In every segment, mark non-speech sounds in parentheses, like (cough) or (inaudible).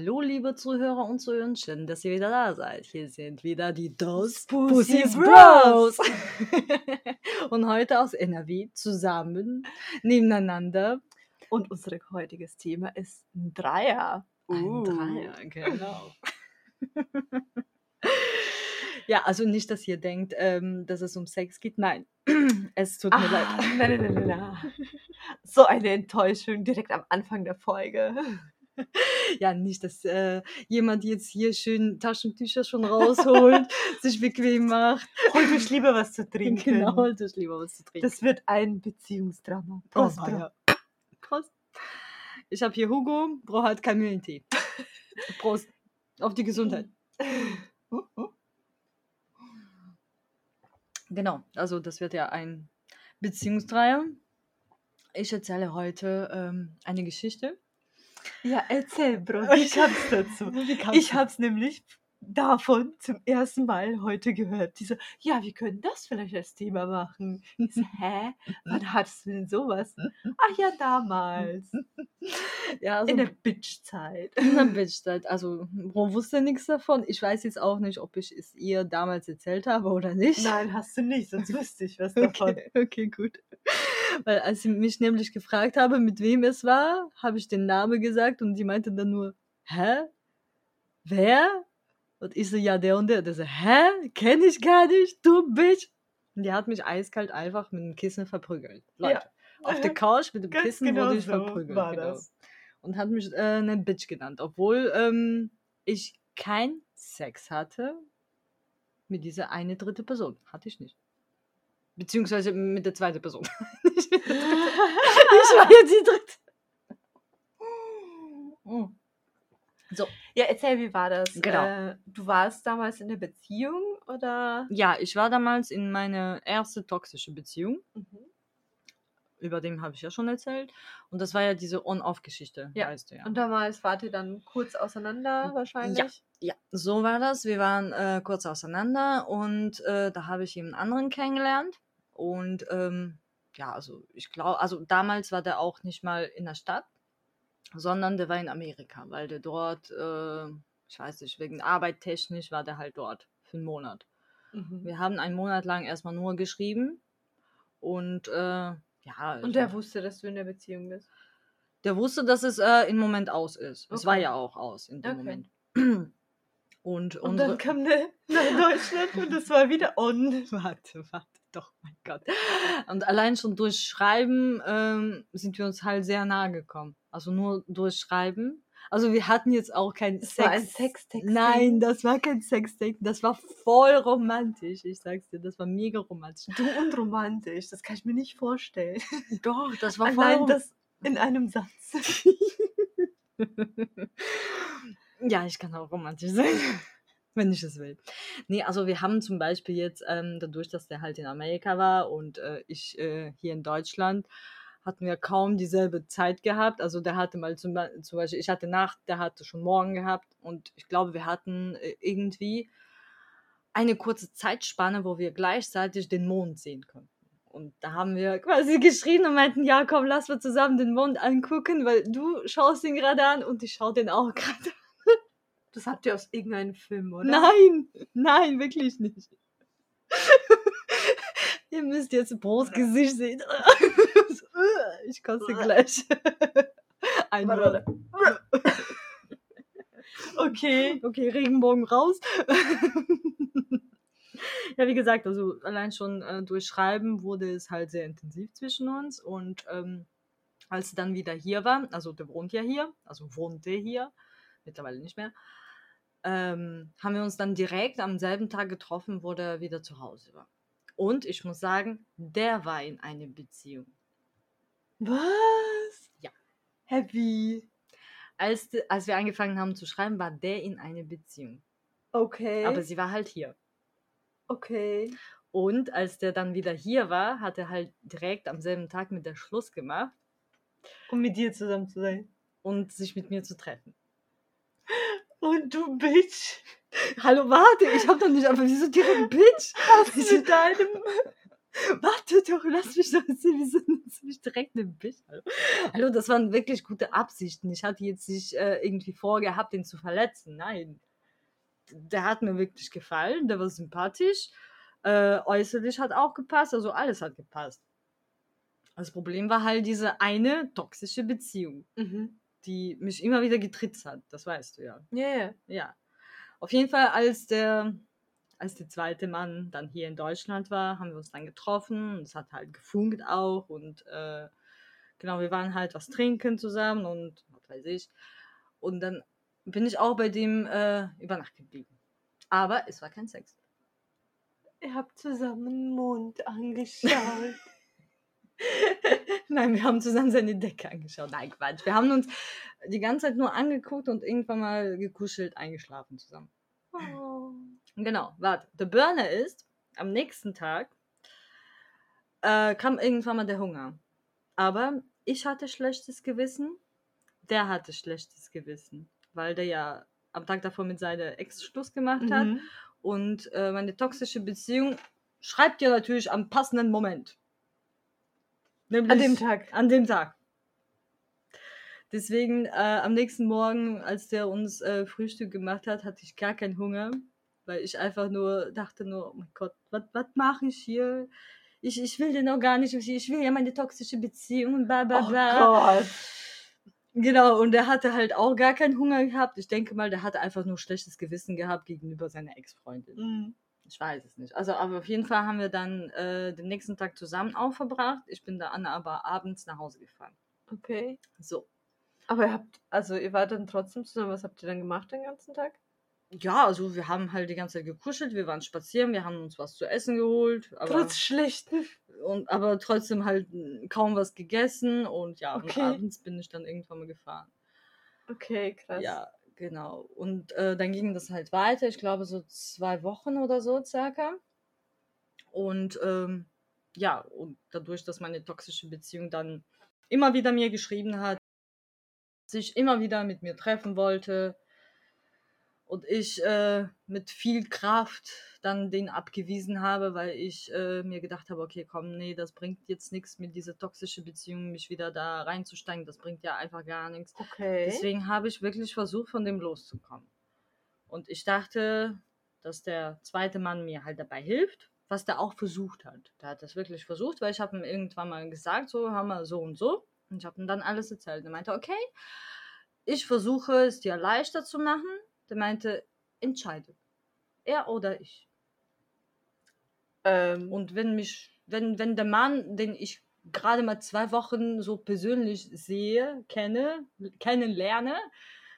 Hallo, liebe Zuhörer und Zuhörer, schön, dass ihr wieder da seid. Hier sind wieder die Dos Pussy Bros. (laughs) Und heute aus NRW zusammen, nebeneinander. Und unser heutiges Thema ist ein Dreier. Ein Uh. Dreier, genau. (laughs) ja, also nicht, dass ihr denkt, ähm, dass es um Sex geht. Nein, (clears throat) es tut mir Ah, leid. nein, nein, nein, nein. So eine Enttäuschung direkt am Anfang der Folge. (laughs) Ja, nicht, dass äh, jemand jetzt hier schön Taschentücher schon rausholt, (laughs) sich bequem macht. Holt euch lieber was zu (laughs) trinken. Genau, holt euch lieber was zu trinken. Das wird ein Beziehungsdrama. Oh, Prost. Bro. Prost. Ich habe hier Hugo, Bro hat Community. Prost. Auf die Gesundheit. Genau, also das wird ja ein Beziehungsdreier. Ich erzähle heute ähm, eine Geschichte. Ja, erzähl, Bro. Wie kam's dazu? (laughs) Ich hab's nämlich davon zum ersten Mal heute gehört. Diese, ja, wir können das vielleicht als Thema machen. Ich so, (laughs) hä? Wann hattest du denn sowas? Ach ja, damals. ja, also In der Bitch-Zeit. in der (laughs) Bitchzeit. Also, Bro wusste nichts davon. Ich weiß jetzt auch nicht, ob ich es ihr damals erzählt habe oder nicht. Nein, hast du nicht, sonst wüsste ich was davon. Okay, okay, gut. Weil als sie mich nämlich gefragt habe, mit wem es war, habe ich den Namen gesagt und sie meinte dann nur, hä? Wer? Und ich so, ja, der und der. Der so, hä? Kenn ich gar nicht, du Bitch. Und die hat mich eiskalt einfach mit dem Kissen verprügelt. Leute, auf der (laughs) Couch mit dem Ganz Kissen genau wurde ich so verprügelt. war genau. das. Und hat mich äh, eine Bitch genannt, obwohl ähm, ich kein Sex hatte mit dieser eine dritte Person. Hatte ich nicht. Beziehungsweise mit der zweiten Person. (laughs) Ich war jetzt die dritte. Mm. So, Ja, erzähl, wie war das? Genau. Äh, du warst damals in der Beziehung oder? ja, ich war damals in meine erste toxische Beziehung. Mhm. Über dem habe ich ja schon erzählt. Und das war ja diese On-Off-Geschichte, Ja. weißt du ja. Und damals wart ihr dann kurz auseinander wahrscheinlich? Ja, so war das. Wir waren äh, kurz auseinander und äh, da habe ich jemand anderen kennengelernt. Und ähm, ja, also ich glaube, also damals war der auch nicht mal in der Stadt, sondern der war in Amerika, weil der dort, äh, ich weiß nicht, wegen Arbeit technisch war der halt dort für einen Monat. Mhm. Wir haben einen Monat lang erstmal nur geschrieben und äh, ja, Und der wusste, dass du in der Beziehung bist. der wusste, dass es äh, im Moment aus ist. Es war Okay. ja auch aus in dem Okay. Moment. (clears throat) Und, Und dann kam der nach Deutschland und das war wieder on. (laughs) Warte, warte, (laughs) doch, mein Gott. Und allein schon durch Schreiben ähm, sind wir uns halt sehr nahe gekommen. Also nur durch Schreiben. Also wir hatten jetzt auch kein Das Sex. war ein Sextext. Nein, das war kein Sextext. Das war voll romantisch. Ich sag's dir, das war mega romantisch. Du und romantisch, das kann ich mir nicht vorstellen. Doch, das war voll Allein das in einem Satz. (laughs) ja, ich kann auch romantisch sein, wenn ich es will. Nee, also wir haben zum Beispiel jetzt, ähm, dadurch, dass der halt in Amerika war und äh, ich äh, hier in Deutschland, hatten wir kaum dieselbe Zeit gehabt. Also der hatte mal zum, zum Beispiel, ich hatte Nacht, der hatte schon Morgen gehabt und ich glaube, wir hatten äh, irgendwie eine kurze Zeitspanne, wo wir gleichzeitig den Mond sehen konnten. Und da haben wir quasi (laughs) geschrien und meinten, ja, komm, lass wir zusammen den Mond angucken, weil du schaust ihn gerade an und ich schaue den auch (laughs) gerade Das habt ihr aus irgendeinem Film, oder? Nein, nein, wirklich nicht. (laughs) Ihr müsst jetzt Bros Gesicht sehen. (laughs) ich koste gleich. (laughs) Ein Warte, Okay. Okay, Regenbogen raus. ja, wie gesagt, also allein schon äh, durch Schreiben wurde es halt sehr intensiv zwischen uns. Und ähm, als er dann wieder hier war, also der wohnt ja hier, also wohnte hier, mittlerweile nicht mehr, ähm, haben wir uns dann direkt am selben Tag getroffen, wo der wieder zu Hause war. Und ich muss sagen, der war in einer Beziehung. Was? Ja. Happy. Als, als wir angefangen haben zu schreiben, war der in einer Beziehung. Okay. Aber sie war halt hier. Okay. Und als der dann wieder hier war, hat er halt direkt am selben Tag mit der Schluss gemacht Um mit dir zusammen zu sein. und sich mit mir zu treffen. Und du Bitch. Hallo, warte, ich hab doch nicht einfach wieso direkt Bitch. Hast du mit deinem. (laughs) Warte doch, lass mich doch erzählen, wieso nennst du mich direkt eine Bitch? Hallo? Hallo, das waren wirklich gute Absichten. Ich hatte jetzt nicht äh, irgendwie vorgehabt, ihn zu verletzen. Nein. Der hat mir wirklich gefallen, der war sympathisch. Äh, äußerlich hat auch gepasst, also alles hat gepasst. Das Problem war halt diese eine toxische Beziehung, Mhm. Die mich immer wieder getritzt hat. Das weißt du ja. Ja, ja. Ja. Auf jeden Fall, als der, als der zweite Mann dann hier in Deutschland war, haben wir uns dann getroffen und es hat halt gefunkt auch und äh, genau, wir waren halt was trinken zusammen und was weiß ich. Und dann bin ich auch bei dem äh, über Nacht geblieben. Aber es war kein Sex. Ihr habt zusammen den Mond angeschaut. (laughs) (laughs) Nein, wir haben zusammen seine Decke angeschaut. Nein, Quatsch. Wir haben uns die ganze Zeit nur angeguckt und irgendwann mal gekuschelt, eingeschlafen zusammen. oh. Genau, warte. Der Burner ist, am nächsten Tag äh, kam irgendwann mal der Hunger. Aber ich hatte schlechtes Gewissen, der hatte schlechtes Gewissen, weil der ja am Tag davor mit seiner Ex Schluss gemacht hat. Mhm. Und äh, meine toxische Beziehung schreibt ja natürlich am passenden Moment. Nämlich An dem Tag. An dem Tag. Deswegen äh, am nächsten Morgen, als der uns äh, Frühstück gemacht hat, hatte ich gar keinen Hunger, weil ich einfach nur dachte nur, oh mein Gott, was mache ich hier? Ich, ich will den noch gar nicht, ich will ja meine toxische Beziehung und bla bla Oh bla. Gott. Genau, und der hatte halt auch gar keinen Hunger gehabt. Ich denke mal, der hatte einfach nur schlechtes Gewissen gehabt gegenüber seiner Ex-Freundin. Mhm. Ich weiß es nicht. Also, aber auf jeden Fall haben wir dann äh, den nächsten Tag zusammen auch verbracht. Ich bin da Anna aber abends nach Hause gefahren. Okay. So. Aber ihr habt, also ihr wart dann trotzdem zusammen. Was habt ihr dann gemacht den ganzen Tag? Ja, also wir haben halt die ganze Zeit gekuschelt, wir waren spazieren, wir haben uns was zu essen geholt, Trotz schlechten. und, aber trotzdem halt mm, kaum was gegessen und ja, Okay. und abends bin ich dann irgendwann mal gefahren. Okay, krass. Ja, genau. Und äh, dann ging das halt weiter, ich glaube so zwei Wochen oder so circa. Und ähm, ja, und dadurch, dass meine toxische Beziehung dann immer wieder mir geschrieben hat, sich immer wieder mit mir treffen wollte und ich äh, mit viel Kraft dann den abgewiesen habe, weil ich äh, mir gedacht habe, okay, komm, nee, das bringt jetzt nichts mit dieser toxischen Beziehung, mich wieder da reinzusteigen, das bringt ja einfach gar nichts. Okay. Deswegen habe ich wirklich versucht, von dem loszukommen. Und ich dachte, dass der zweite Mann mir halt dabei hilft, was der auch versucht hat. Der hat das wirklich versucht, weil ich habe ihm irgendwann mal gesagt, so, hör mal, so und so. Und ich habe ihm dann alles erzählt. Er meinte, okay, ich versuche es dir leichter zu machen. Der meinte, entscheide. Er oder ich. ähm, Und wenn mich, wenn, wenn der Mann, den ich gerade mal zwei Wochen so persönlich sehe, kenne, kennenlerne,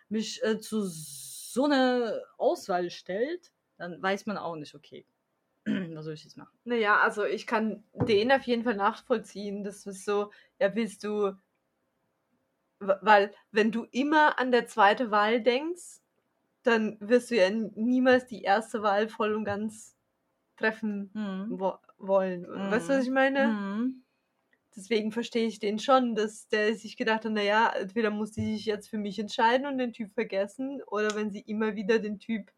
mich äh, zu so einer Auswahl stellt, dann weiß man auch nicht, okay, (clears throat) was soll ich jetzt machen? Naja, also ich kann den auf jeden Fall nachvollziehen. Das ist so, ja, willst du, weil wenn du immer an der zweite Wahl denkst, dann wirst du ja niemals die erste Wahl voll und ganz treffen Mhm. wo wollen. Weißt du, was ich meine? Mhm. Deswegen verstehe ich den schon, dass der sich gedacht hat, naja, entweder muss sie sich jetzt für mich entscheiden und den Typ vergessen, oder wenn sie immer wieder den Typ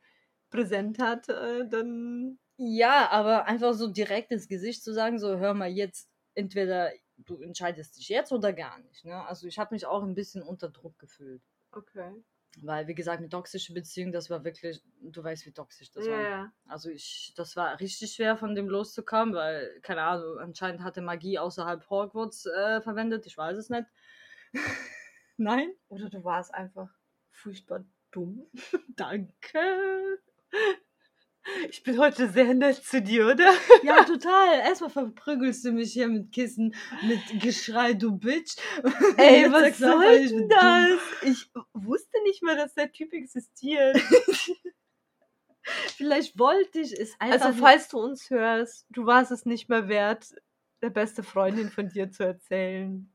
präsent hat, äh, dann Ja, aber einfach so direkt ins Gesicht zu sagen, so hör mal jetzt, entweder du entscheidest dich jetzt oder gar nicht. Ne? Also ich habe mich auch ein bisschen unter Druck gefühlt. Okay. Weil, wie gesagt, eine toxische Beziehung, das war wirklich, du weißt, wie toxisch das Ja, war. ja. Also ich, das war richtig schwer, von dem loszukommen, weil, keine Ahnung, anscheinend hatte Magie außerhalb Hogwarts äh, verwendet, ich weiß es nicht. (laughs) Nein? Oder du warst einfach furchtbar dumm. (laughs) Danke. Ich bin heute sehr nett zu dir, oder? Ja, total. Erstmal verprügelst du mich hier mit Kissen, mit Geschrei, du Bitch. (laughs) Ey, was soll ich denn das? Ich wusste nicht mal, dass der Typ existiert. (laughs) Vielleicht wollte ich es einfach. Also, falls du uns hörst, du warst es nicht mehr wert, der beste Freundin von dir zu erzählen.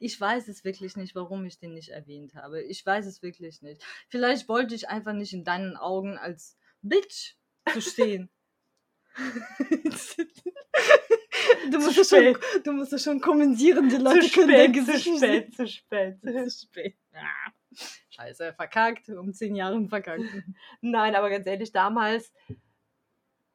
Ich weiß es wirklich nicht, warum ich den nicht erwähnt habe. Ich weiß es wirklich nicht. Vielleicht wollte ich einfach nicht in deinen Augen als Bitch zu stehen. (laughs) du, musst Zu es schon, spät. du musst es schon kommentieren, die Leute Zu können dein spät, zu Gesicht nicht spät, zu spät. (laughs) Zu spät. Ja. Scheiße, verkackt, um zehn Jahre verkackt. (laughs) Nein, aber ganz ehrlich, damals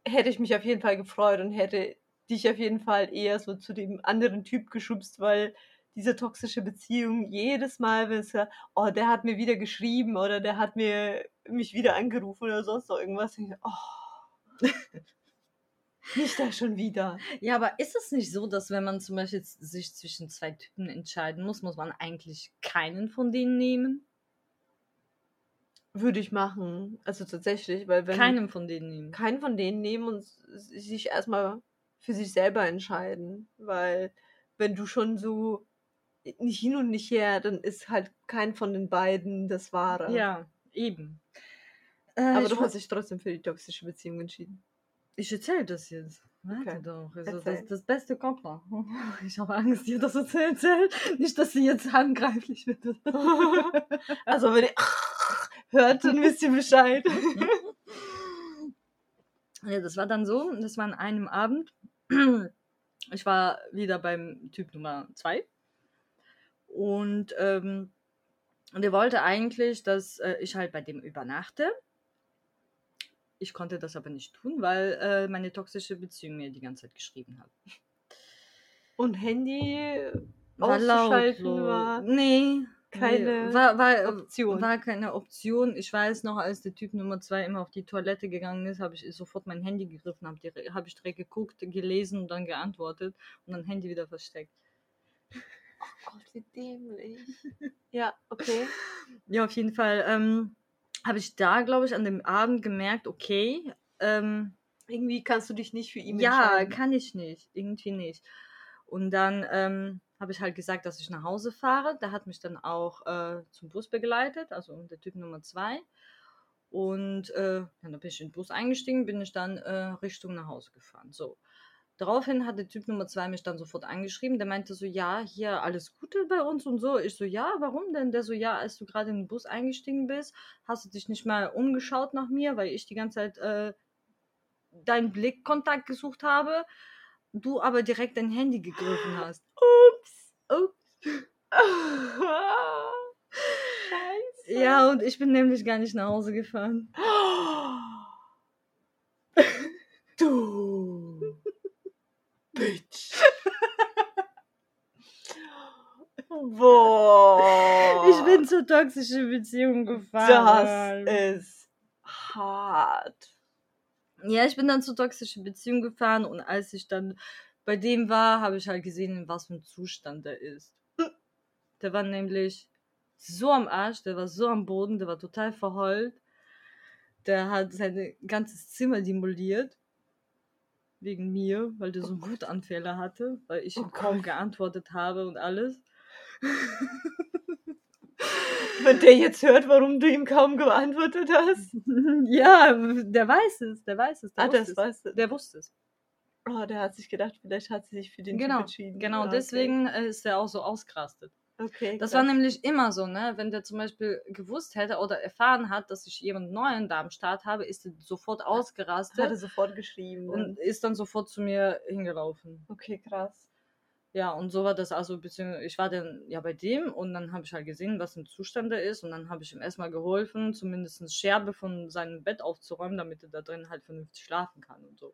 hätte ich mich auf jeden Fall gefreut und hätte dich auf jeden Fall eher so zu dem anderen Typ geschubst, weil diese toxische Beziehung jedes Mal, wenn es ja, oh, der hat mir wieder geschrieben oder der hat mir mich wieder angerufen oder sonst noch irgendwas. Ich, oh, (laughs) nicht da schon wieder. Ja, aber ist es nicht so, dass wenn man zum Beispiel sich zwischen zwei Typen entscheiden muss, muss man eigentlich keinen von denen nehmen? Würde ich machen. Also tatsächlich, weil wenn Keinen von denen nehmen. keinen von denen nehmen und sich erstmal für sich selber entscheiden. Weil wenn du schon so nicht hin und nicht her, dann ist halt kein von den beiden das Wahre. Ja, eben. Äh, Aber du hast dich trotzdem für die toxische Beziehung entschieden. Ich erzähle das jetzt. Warte Okay. doch. Also das, das Beste kommt noch. (laughs) Ich habe Angst, dir das zu erzählen. Nicht, dass sie jetzt handgreiflich wird. (laughs) Also wenn ihr (laughs) hört, dann wisst ihr Bescheid. Ja, das war dann so, das war an einem Abend. Ich war wieder beim Typ Nummer zwei Und ähm, und er wollte eigentlich, dass äh, ich halt bei dem übernachte. Ich konnte das aber nicht tun, weil äh, meine toxische Beziehung mir die ganze Zeit geschrieben hat. Und Handy War auszuschalten lautlos. war Nee. keine nee, war, war, Option. War keine Option. Ich weiß noch, als der Typ Nummer zwei immer auf die Toilette gegangen ist, habe ich sofort mein Handy gegriffen, habe hab ich direkt geguckt, gelesen und dann geantwortet und dann Handy wieder versteckt. Gott, wie dämlich. (laughs) Ja, okay. Ja, auf jeden Fall ähm, habe ich da, glaube ich, an dem Abend gemerkt, okay, ähm, Irgendwie kannst du dich nicht für ihn ja, entscheiden. kann ich nicht, irgendwie nicht. Und dann ähm, habe ich halt gesagt, dass ich nach Hause fahre. Der hat mich dann auch äh, zum Bus begleitet, also der Typ Nummer zwei. Und äh, dann bin ich in den Bus eingestiegen, bin ich dann äh, Richtung nach Hause gefahren. So. Daraufhin hat der Typ Nummer zwei mich dann sofort angeschrieben. Der meinte so, ja, hier alles Gute bei uns und so. Ich so, ja, warum denn? Der so, ja, als du gerade in den Bus eingestiegen bist, hast du dich nicht mal umgeschaut nach mir, weil ich die ganze Zeit äh, deinen Blickkontakt gesucht habe, du aber direkt dein Handy gegriffen hast. Ups. Ups. Scheiße. Ja, und ich bin nämlich gar nicht nach Hause gefahren. (gasps) Du. Bitch. Boah. Ich bin zur toxischen Beziehung Das gefahren. ist hart. Ja, ich bin dann zur toxischen Beziehung gefahren und als ich dann bei dem war, habe ich halt gesehen, in was für einem Zustand er ist. Der war nämlich so am Arsch, der war so am Boden, der war total verheult. Der hat sein ganzes Zimmer demoliert. Wegen mir, weil der so Wutanfälle hatte, weil ich Oh ihm kaum geantwortet habe und alles. (laughs) Wenn der jetzt hört, warum du ihm kaum geantwortet hast. (laughs) ja, der weiß es, der weiß es. Der Ah, wusste das es. weißt du. Der wusste es. Oh, der hat sich gedacht, vielleicht hat sie sich für den Genau, Typ entschieden. genau, Ah, okay. deswegen äh, ist er auch so ausgerastet. Okay, Das krass. war nämlich immer so, ne? Wenn der zum Beispiel gewusst hätte oder erfahren hat, dass ich jemand Neuen da am Start habe, ist er sofort Hat er ausgerastet sofort geschrieben. und ist dann sofort zu mir hingelaufen. okay, krass. Ja, und so war das also, beziehungsweise ich war dann ja bei dem und dann habe ich halt gesehen, was im Zustand er ist und dann habe ich ihm erstmal geholfen, zumindest Scherbe von seinem Bett aufzuräumen, damit er da drin halt vernünftig schlafen kann und so.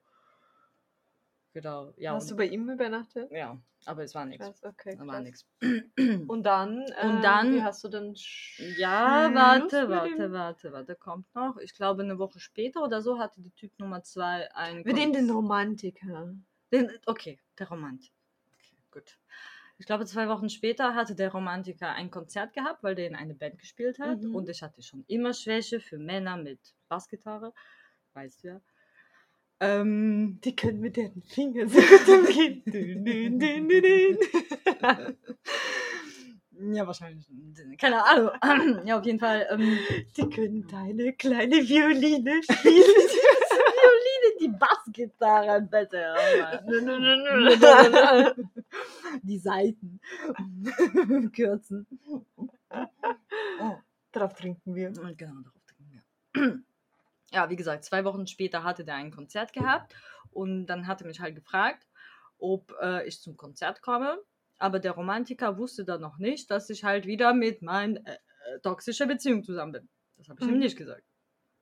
Genau, ja. Hast du bei ihm übernachtet? ja, aber es war nichts. Okay, war nichts. (clears throat) (clears throat) Und dann, Und ähm, dann- wie hast du dann Ja, warte, warte, warte, warte, kommt noch. Ich glaube, eine Woche später oder so hatte die Typ Nummer zwei einen. Wir nehmen den Romantiker. den Okay, der Romantiker. Okay, gut. Ich glaube, zwei Wochen später hatte der Romantiker ein Konzert gehabt, weil der in eine Band gespielt hat. Mhm. Und ich hatte schon immer Schwäche für Männer mit Bassgitarre. Weißt du ja. Ähm, Die können mit den Fingern so gut umgehen. Dün, (laughs) dün, dün, ja, wahrscheinlich. Keine Ahnung. ja, auf jeden Fall. Ähm, Die können deine kleine Violine spielen. (laughs) Violine, die Bassgitarre, bitte. Alter. die Seiten (laughs) kürzen. Oh, Darauf trinken wir. genau, darauf trinken wir. Ja, wie gesagt, zwei Wochen später hatte der ein Konzert gehabt und dann hatte mich halt gefragt, ob äh, ich zum Konzert komme. Aber der Romantiker wusste dann noch nicht, dass ich halt wieder mit meiner äh, äh, toxischen Beziehung zusammen bin. Das habe ich ihm Mhm. nicht gesagt,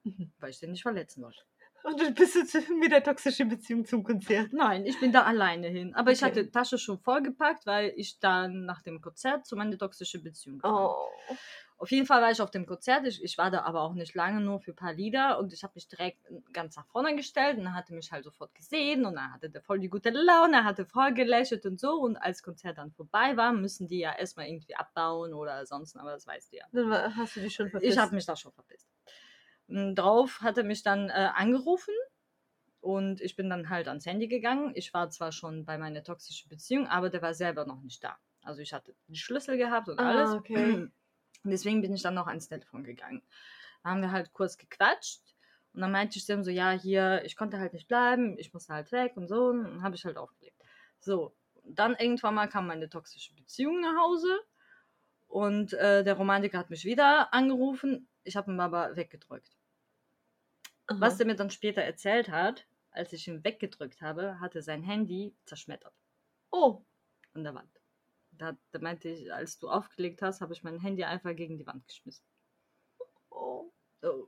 Mhm. weil ich den nicht verletzen wollte. Und du bist jetzt (laughs) mit der toxischen Beziehung zum Konzert. Nein, ich bin da alleine hin. Aber ich Okay. hatte die Tasche schon vollgepackt, weil ich dann nach dem Konzert zu meiner toxischen Beziehung kam. Oh. Auf jeden Fall war ich auf dem Konzert. Ich, ich war da aber auch nicht lange, nur für ein paar Lieder. Und ich habe mich direkt ganz nach vorne gestellt. Und er hatte mich halt sofort gesehen. Und er hatte da voll die gute Laune. Er hatte voll gelächelt und so. Und als Konzert dann vorbei war, müssen die ja erstmal irgendwie abbauen oder sonst. Aber das weißt du ja. Dann hast du dich schon verpisst. Ich habe mich da schon verpisst. Drauf hat er mich dann äh, angerufen und ich bin dann halt ans Handy gegangen. Ich war zwar schon bei meiner toxischen Beziehung, aber der war selber noch nicht da. Also ich hatte die Schlüssel gehabt und Ah, alles. okay. Und deswegen bin ich dann noch ans Telefon gegangen. Da haben wir halt kurz gequatscht und dann meinte ich dem so, ja, hier, ich konnte halt nicht bleiben, ich musste halt weg und so. Und dann habe ich halt aufgelegt. So, dann irgendwann mal kam meine toxische Beziehung nach Hause und äh, der Romantiker hat mich wieder angerufen. Ich habe ihn aber weggedrückt. Aha. Was er mir dann später erzählt hat, als ich ihn weggedrückt habe, hatte sein Handy zerschmettert Oh. an der Wand. Da, da meinte ich, als du aufgelegt hast, habe ich mein Handy einfach gegen die Wand geschmissen. Oh. Oh.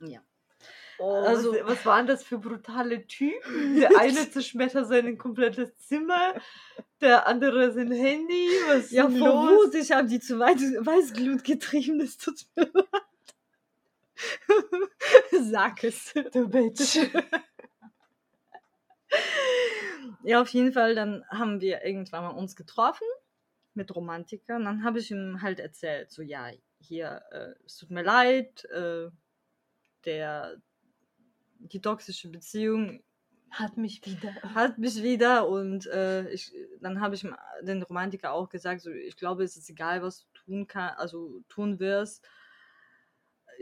Ja. Oh, Also- was, was waren das für brutale Typen? (laughs) Der eine zerschmettert sein komplettes Zimmer, der andere sein Handy. Was Ja, vor? Wut, ich habe die zu Weißglut getrieben, das tut mir leid. (laughs) Sag es. Du Bitch. (laughs) Ja, auf jeden Fall, dann haben wir irgendwann mal uns getroffen mit Romantikern. Dann habe ich ihm halt erzählt, so ja, hier, äh, es tut mir leid, äh, der, die toxische Beziehung Hat mich wieder. hat mich wieder und äh, ich, dann habe ich den Romantiker auch gesagt, so, ich glaube, es ist egal, was du tun kann, also tun wirst,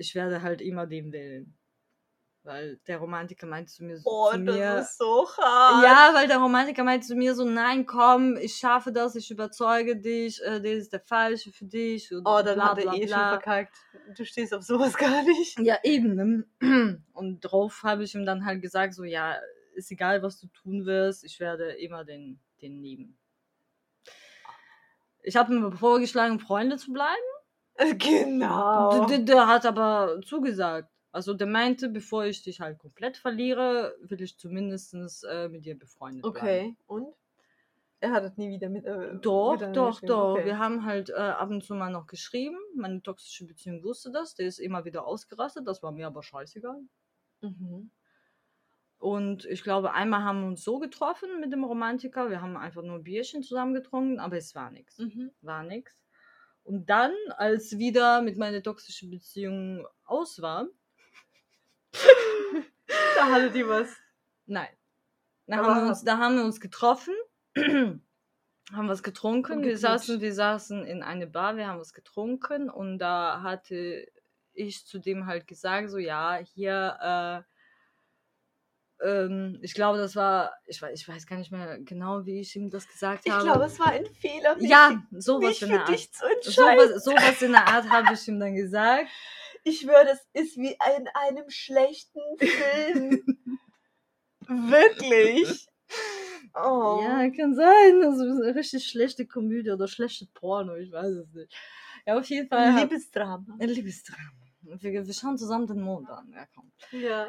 ich werde halt immer dem wählen. Weil der Romantiker meinte zu mir, so- Oh, zu mir das ist so hart. ja, weil der Romantiker meinte zu mir so, nein, komm, ich schaffe das, ich überzeuge dich, äh, der ist der Falsche für dich. Und Oh, dann bla, hat er bla, eh schon bla. verkackt. Du stehst auf sowas gar nicht. Ja, eben. ne? (clears throat) Und drauf habe ich ihm dann halt gesagt, so, ja, ist egal, was du tun wirst, ich werde immer den, den nehmen. Ich habe ihm vorgeschlagen, Freunde zu bleiben. (laughs) Genau. Der, der hat aber zugesagt. Also der meinte, bevor ich dich halt komplett verliere, will ich zumindest äh, mit dir befreundet bleiben. Okay, und? Er hat es nie wieder mit. Äh, Doch, miteinander doch, doch. Okay. Wir haben halt äh, ab und zu mal noch geschrieben. Meine toxische Beziehung wusste das. Der ist immer wieder ausgerastet. Das war mir aber scheißegal. Mhm. Und ich glaube, einmal haben wir uns so getroffen mit dem Romantiker. Wir haben einfach nur ein Bierchen zusammen getrunken, aber es war nichts. Mhm. War nichts. Und dann, als wieder mit meiner toxischen Beziehung aus war, (laughs) Da hatte die was. nein. Da Aber haben, wir uns, da haben wir uns getroffen, (clears throat) haben was getrunken. Wir saßen, wir saßen in eine Bar, wir haben was getrunken und da hatte ich zu dem halt gesagt, so ja, hier, äh, ähm, ich glaube, das war, ich weiß, ich weiß gar nicht mehr genau, wie ich ihm das gesagt Ich habe. glaube, es war ein Fehler. ja, sowas in der Art. dich zu. Sowas, sowas in der Art habe ich ihm dann gesagt. Ich schwöre, das ist wie in einem schlechten Film. Wirklich. Oh. Ja, kann sein. Also eine richtig schlechte Komödie oder schlechte Porno, ich weiß es nicht. Ja, auf jeden Fall. Ein Liebesdrama. Ein Liebesdrama. Wir, wir schauen zusammen den Mond an. Ja, komm. Ja.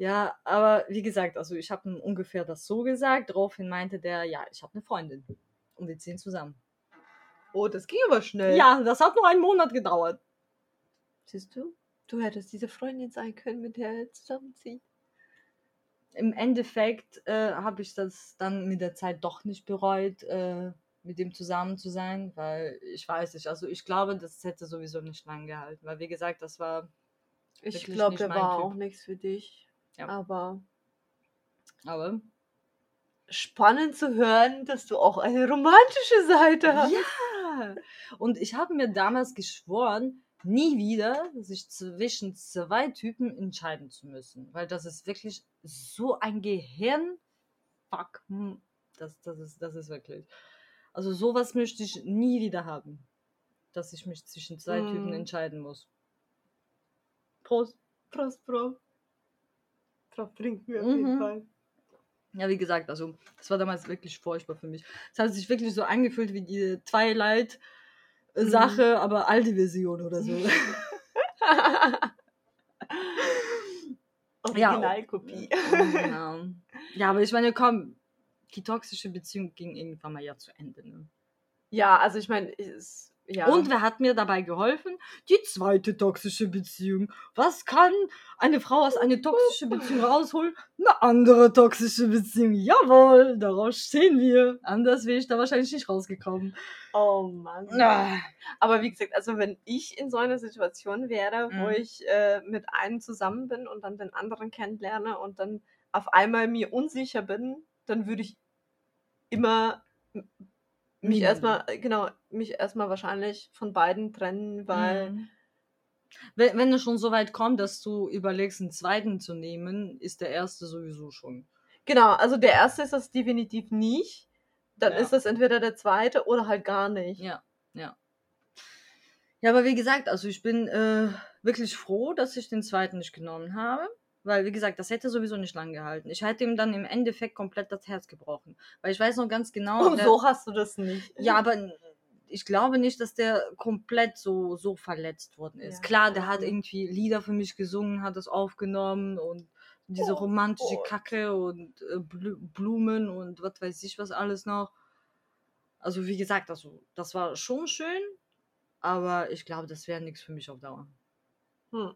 Ja, aber wie gesagt, also ich habe ihm ungefähr das so gesagt. Daraufhin meinte der, ja, ich habe eine Freundin. Und wir ziehen zusammen. Oh, das ging aber schnell. Ja, das hat nur einen Monat gedauert. Siehst du? Du hättest diese Freundin sein können, mit der er zusammenzieht. Im Endeffekt äh, habe ich das dann mit der Zeit doch nicht bereut, äh, mit dem zusammen zu sein, weil ich weiß nicht, also ich glaube, das hätte sowieso nicht lang gehalten, weil wie gesagt, das war Ich glaube, der war Typ. auch nichts für dich. Ja. Aber aber spannend zu hören, dass du auch eine romantische Seite hast. Ja! Und ich habe mir damals geschworen, nie wieder sich zwischen zwei Typen entscheiden zu müssen. Weil das ist wirklich so ein Gehirnfuck. Hm, Das, das, ist, das ist wirklich. Also sowas möchte ich nie wieder haben. Dass ich mich zwischen zwei Typen Mm. entscheiden muss. Prost. Prost, Bro. Drauf trinken wir auf jeden Mhm. Fall. Ja, wie gesagt, also das war damals wirklich furchtbar für mich. Es hat sich wirklich so angefühlt wie die Twilight-Sache, aber alte Version oder so. (laughs) Originalkopie. genau. Ja, aber ich meine, komm, die toxische Beziehung ging irgendwann mal ja zu Ende. Ne? Ja, also ich meine, es- ja. Und wer hat mir dabei geholfen? Die zweite toxische Beziehung. Was kann eine Frau aus einer toxischen Beziehung rausholen? Eine andere toxische Beziehung. Jawohl, darauf stehen wir. Anders wäre ich da wahrscheinlich nicht rausgekommen. oh Mann. Ah. Aber wie gesagt, also wenn ich in so einer Situation wäre, wo Mhm. ich äh, mit einem zusammen bin und dann den anderen kennenlerne und dann auf einmal mir unsicher bin, dann würde ich immer mich erstmal, äh, genau, mich erstmal wahrscheinlich von beiden trennen, weil Mhm. Wenn, wenn es schon so weit kommt, dass du überlegst, einen zweiten zu nehmen, ist der erste sowieso schon. genau, also der erste ist das definitiv nicht. Dann Ja. ist das entweder der zweite oder halt gar nicht. Ja, ja. Ja, aber wie gesagt, also ich bin äh, wirklich froh, dass ich den zweiten nicht genommen habe. Weil, wie gesagt, das hätte sowieso nicht lang gehalten. Ich hätte ihm dann im Endeffekt komplett das Herz gebrochen. Weil ich weiß noch ganz genau. (laughs) Und der- so hast du das nicht. Ja, aber ich glaube nicht, dass der komplett so, so verletzt worden ist. Ja, Klar, der hat irgendwie Lieder für mich gesungen, hat es aufgenommen und diese Oh romantische Gott. Kacke und äh, Blu- Blumen und was weiß ich was alles noch. Also wie gesagt, also das war schon schön, aber ich glaube, das wäre nichts für mich auf Dauer. Hm.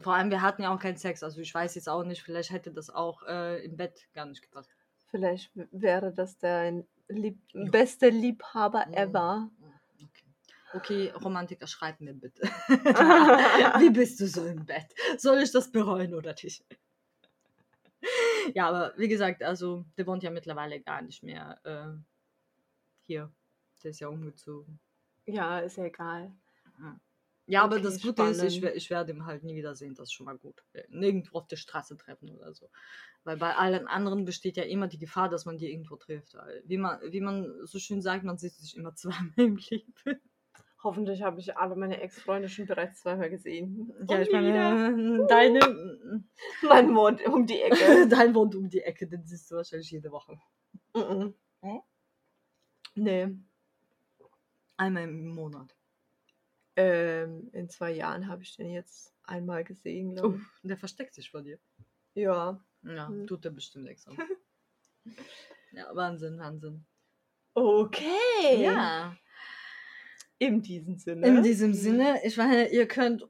Vor allem, wir hatten ja auch keinen Sex, also ich weiß jetzt auch nicht, vielleicht hätte das auch äh, im Bett gar nicht gepasst. Vielleicht wäre das dein Lieb Ja. bester Liebhaber Mhm. ever. Okay. Okay, Romantiker, schreib mir bitte. (laughs) Wie bist du so im Bett? Soll ich das bereuen oder nicht? ja, aber wie gesagt, also der wohnt ja mittlerweile gar nicht mehr äh, hier. Der ist ja umgezogen. Ja, ist ja egal. Ja, aber Okay, das Gute ist, ich, spannend. ich werde ihn halt nie wiedersehen. Das ist schon mal gut. Äh, Nirgendwo auf der Straße treffen oder so. Weil bei allen anderen besteht ja immer die Gefahr, dass man die irgendwo trifft. Wie, man, wie man so schön sagt, man sieht sich immer (laughs) zweimal im Leben. Hoffentlich habe ich alle meine Ex-Freunde schon bereits zweimal gesehen. Ja, Und ich nie wieder. meine, (laughs) deine, Mein Mond um die Ecke. (laughs) dein wohnt um die Ecke, den siehst du wahrscheinlich jede Woche. Mhm. Hä? Nee. Einmal im Monat. Ähm, in zwei Jahren habe ich den jetzt einmal gesehen, glaube Uff, der versteckt sich vor dir. ich. Ja. Ja, Hm. tut er bestimmt extra. (laughs) ja, Wahnsinn, Wahnsinn. Okay. Ja. In diesem Sinne. In diesem Sinne, ich meine, ihr könnt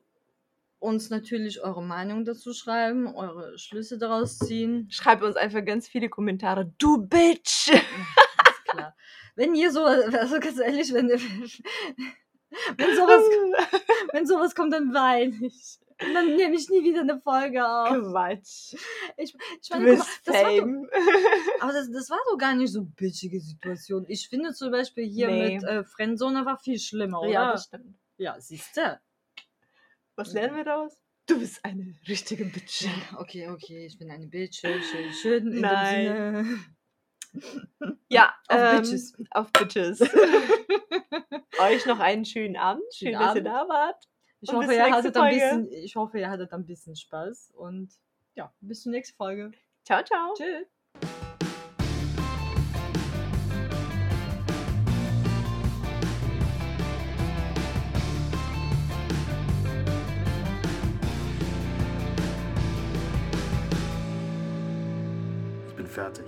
uns natürlich eure Meinung dazu schreiben, eure Schlüsse daraus ziehen. Schreibt uns einfach ganz viele Kommentare. Du Bitch! Ist klar. Wenn ihr so, also ganz ehrlich, wenn, wenn, sowas, (laughs) wenn sowas kommt, dann weine ich. Und dann nehme ich nie wieder eine Folge auf. Quatsch. Ich, ich Du meine, guck mal, bist das war doch, Fame. (laughs) aber das, das war doch gar nicht so bitchige Situation. Ich finde zum Beispiel hier Nee. mit äh, Friendzone war viel schlimmer, oder? Ja, das stimmt. ja siehst du. Was lernen wir daraus? Du bist eine richtige Bitch. Ja, okay, okay, ich bin eine Bitch. Schön, schön, schön. In Nein. Ja, (laughs) Auf ähm, Bitches. Auf Bitches. Euch noch einen schönen Abend. Schön, Schönen dass ihr Abend. da wart. Ich hoffe, ihr hattet ein bisschen, ich hoffe, ihr hattet ein bisschen Spaß und ja, bis zur nächsten Folge. Ciao, ciao. Tschüss. Ich bin fertig.